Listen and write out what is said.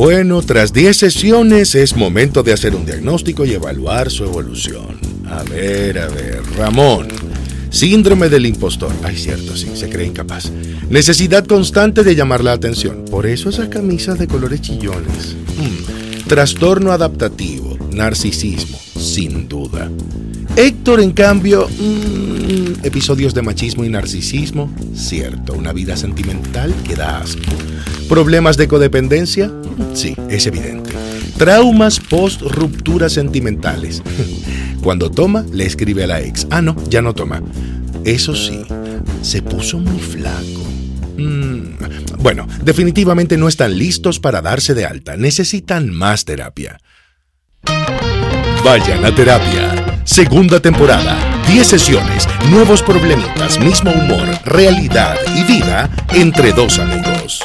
Bueno, tras 10 sesiones es momento de hacer un diagnóstico y evaluar su evolución. A ver, a ver, Ramón. Síndrome del impostor. Ay, cierto, sí, se cree incapaz. Necesidad constante de llamar la atención. Por eso esas camisas de colores chillones. Hmm. Trastorno adaptativo. Narcisismo, sin duda. Héctor, en cambio, mm, episodios de machismo y narcisismo, cierto, una vida sentimental que da asco. ¿Problemas de codependencia? Sí, es evidente. Traumas post rupturas sentimentales. Cuando toma, le escribe a la ex. Ah, no, ya no toma. Eso sí, se puso muy flaco. Mm, bueno, definitivamente no están listos para darse de alta. Necesitan más terapia. Vayan a terapia. Segunda temporada. 10 sesiones, nuevos problemitas, mismo humor, realidad y vida entre dos amigos.